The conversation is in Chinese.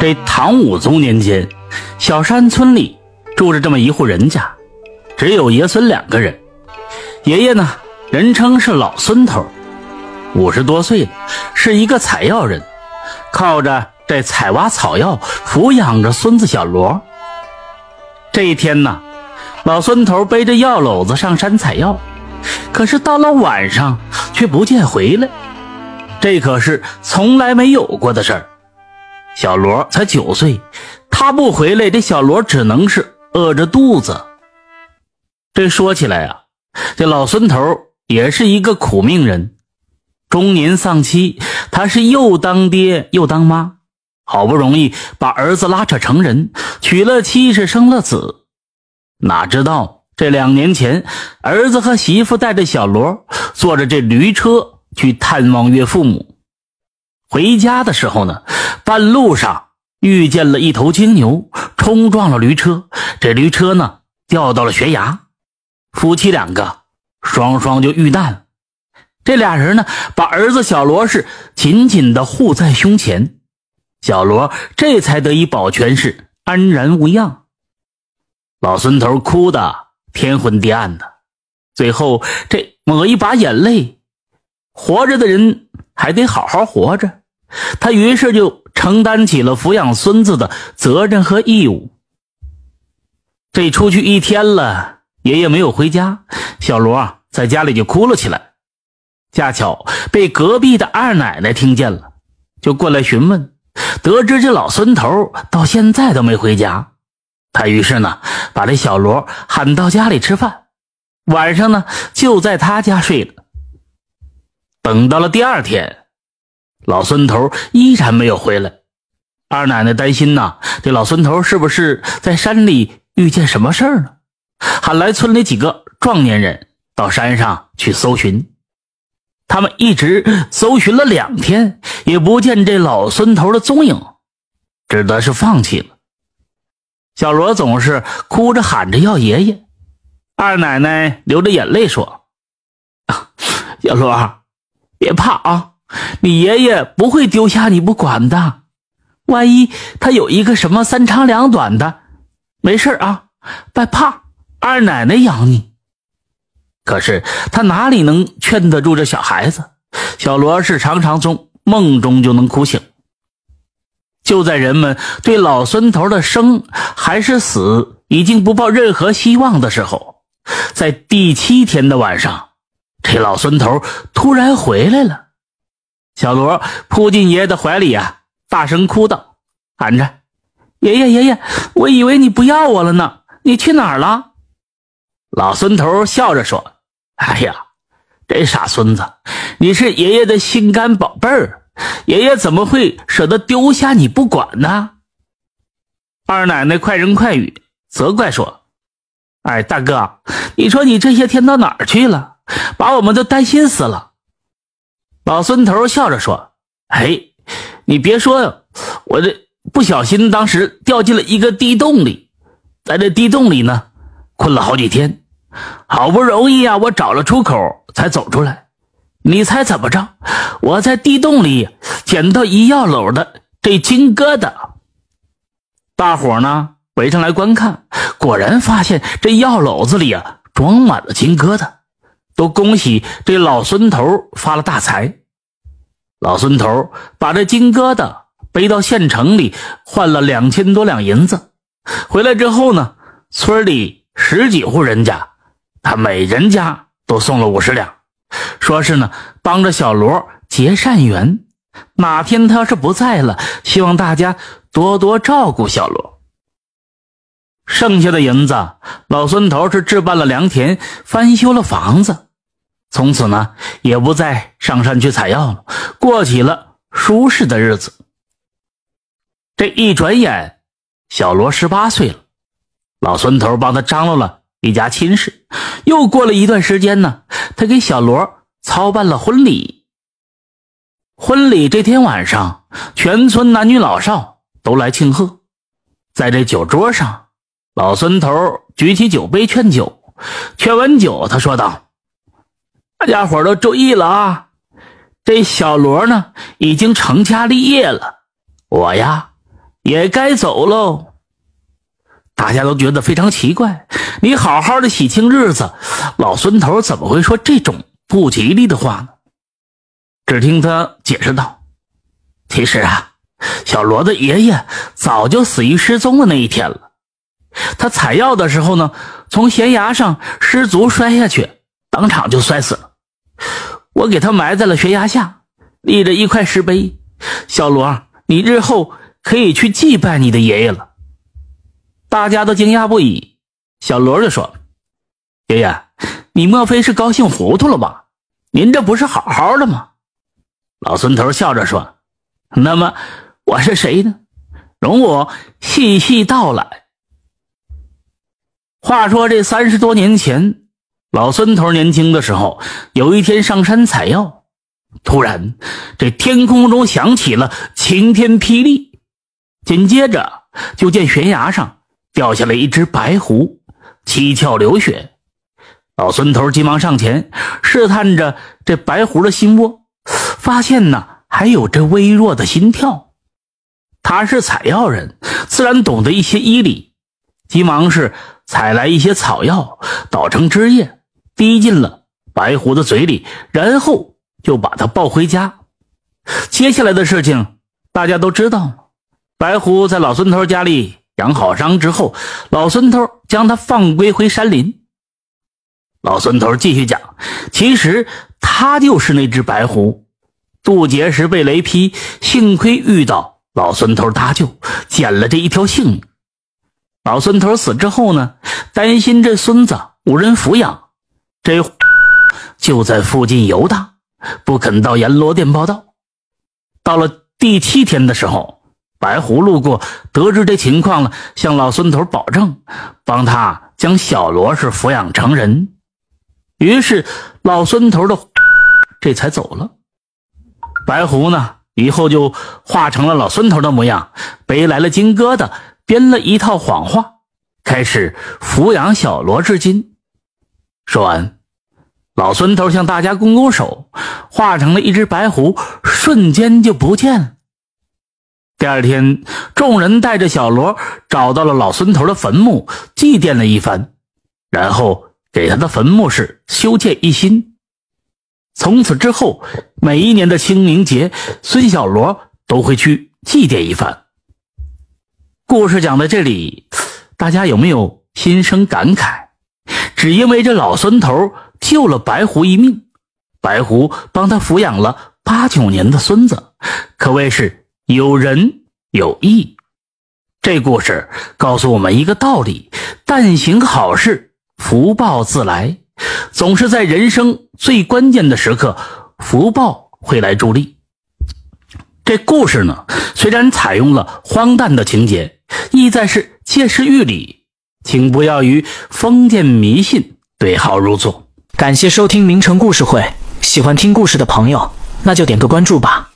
这唐武宗年间，小山村里住着这么一户人家，只有爷孙两个人。爷爷呢，人称是老孙头，五十多岁了，是一个采药人，靠着这采挖草药抚养着孙子小罗。这一天呢，老孙头背着药篓子上山采药，可是到了晚上却不见回来，这可是从来没有过的事儿。小罗才九岁，他不回来，这小罗只能是饿着肚子。这说起来啊，这老孙头也是一个苦命人，中年丧妻，他是又当爹又当妈，好不容易把儿子拉扯成人，娶了妻是生了子，哪知道这两年前，儿子和媳妇带着小罗坐着这驴车去探望岳父母，回家的时候呢。半路上遇见了一头金牛，冲撞了驴车，这驴车呢掉到了悬崖，夫妻两个双双就遇难了。这俩人呢把儿子小罗氏紧紧的护在胸前，小罗这才得以保全，是安然无恙。老孙头哭的天昏地暗的，最后这抹一把眼泪，活着的人还得好好活着，他于是就。承担起了抚养孙子的责任和义务。这出去一天了，爷爷没有回家，小罗在家里就哭了起来。恰巧被隔壁的二奶奶听见了，就过来询问。得知这老孙头到现在都没回家，他于是呢把这小罗喊到家里吃饭，晚上呢就在他家睡了。等到了第二天。老孙头依然没有回来，二奶奶担心呐，这老孙头是不是在山里遇见什么事儿了？喊来村里几个壮年人到山上去搜寻。他们一直搜寻了两天，也不见这老孙头的踪影，只得是放弃了。小罗总是哭着喊着要爷爷，二奶奶流着眼泪说：“小罗，别怕啊。”你爷爷不会丢下你不管的，万一他有一个什么三长两短的，没事啊，别怕，二奶奶养你。可是他哪里能劝得住这小孩子？小罗是常常从梦中就能哭醒。就在人们对老孙头的生还是死已经不抱任何希望的时候，在第七天的晚上，这老孙头突然回来了。小罗扑进爷爷的怀里啊，大声哭道，喊着：“爷爷，爷爷，我以为你不要我了呢，你去哪儿了？”老孙头笑着说：“哎呀，这傻孙子，你是爷爷的心肝宝贝儿，爷爷怎么会舍得丢下你不管呢？”二奶奶快人快语责怪说：“哎，大哥，你说你这些天到哪儿去了？把我们都担心死了。”老孙头笑着说：“哎，你别说，我这不小心当时掉进了一个地洞里，在这地洞里呢，困了好几天，好不容易啊，我找了出口才走出来。你猜怎么着？我在地洞里捡到一药篓的这金疙瘩。大伙呢围上来观看，果然发现这药篓子里啊装满了金疙瘩，都恭喜这老孙头发了大财。”老孙头把这金疙瘩背到县城里，换了两千多两银子。回来之后呢，村里十几户人家，他每人家都送了五十两，说是呢帮着小罗结善缘。哪天他要是不在了，希望大家多多照顾小罗。剩下的银子，老孙头是置办了良田，翻修了房子。从此呢，也不再上山去采药了，过起了舒适的日子。这一转眼，小罗十八岁了，老孙头帮他张罗了一家亲事。又过了一段时间呢，他给小罗操办了婚礼。婚礼这天晚上，全村男女老少都来庆贺。在这酒桌上，老孙头举起酒杯劝酒，劝完酒，他说道。大家伙都注意了啊！这小罗呢，已经成家立业了。我呀，也该走喽。大家都觉得非常奇怪，你好好的喜庆日子，老孙头怎么会说这种不吉利的话呢？只听他解释道：“其实啊，小罗的爷爷早就死于失踪的那一天了。他采药的时候呢，从悬崖上失足摔下去，当场就摔死了。我给他埋在了悬崖下，立着一块石碑。小罗，你日后可以去祭拜你的爷爷了。”大家都惊讶不已。小罗就说：“爷爷，你莫非是高兴糊涂了吧？您这不是好好的吗？”老孙头笑着说：“那么我是谁呢？容我细细道来。话说这三十多年前，老孙头年轻的时候，有一天上山采药，突然这天空中响起了晴天霹雳，紧接着就见悬崖上掉下来一只白狐，七窍流血。老孙头急忙上前试探着这白狐的心窝。发现呢，还有这微弱的心跳。他是采药人，自然懂得一些医理，急忙是采来一些草药，捣成汁液，滴进了白狐的嘴里，然后就把它抱回家。接下来的事情大家都知道。白狐在老孙头家里养好伤之后，老孙头将它放归回山林。老孙头继续讲，其实他就是那只白狐。渡劫时被雷劈，幸亏遇到老孙头搭救，捡了这一条性命。老孙头死之后呢，担心这孙子无人抚养，这就在附近游荡，不肯到阎罗殿报道。到了第七天的时候，白狐路过，得知这情况了，向老孙头保证，帮他将小罗是抚养成人。于是老孙头的这才走了。白狐呢？以后就化成了老孙头的模样，背来了金疙瘩，编了一套谎话，开始抚养小罗至今。说完，老孙头向大家拱拱手，化成了一只白狐，瞬间就不见了。第二天，众人带着小罗找到了老孙头的坟墓，祭奠了一番，然后给他的坟墓是修建一新。从此之后，每一年的清明节，孙小罗都会去祭奠一番。故事讲到这里，大家有没有心生感慨？只因为这老孙头救了白狐一命，白狐帮他抚养了八九年的孙子，可谓是有仁有义。这故事告诉我们一个道理：但行好事，福报自来。总是在人生最关键的时刻，福报会来助力。这故事呢，虽然采用了荒诞的情节，意在是借势喻理，请不要与封建迷信对号入座。感谢收听名城故事会，喜欢听故事的朋友，那就点个关注吧。